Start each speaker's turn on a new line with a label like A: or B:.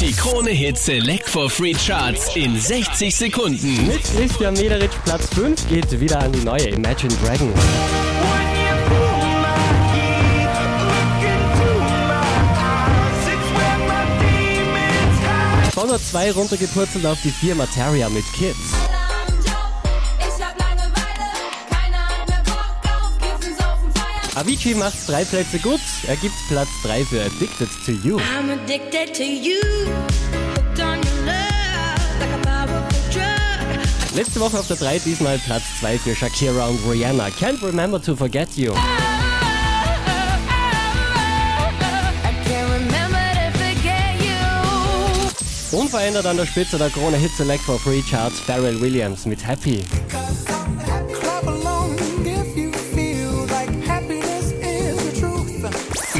A: Die Krone Hit Select for Free Charts in 60 Sekunden.
B: Mit Christian Mederich Platz 5 geht wieder an die neue Imagine Dragon. Von der 2 runtergepurzelt auf die 4 Materia mit Kids. Avicii macht drei Plätze gut. Er gibt Platz 3 für Addicted to You.
C: I'm addicted to you.
B: Letzte Woche auf der 3 diesmal Platz 2 für Shakira und Rihanna. Can't remember to forget you.
C: I can't remember to forget you.
B: Unverändert an der Spitze der Krone Hit Select for Free Charts Pharrell Williams mit Happy.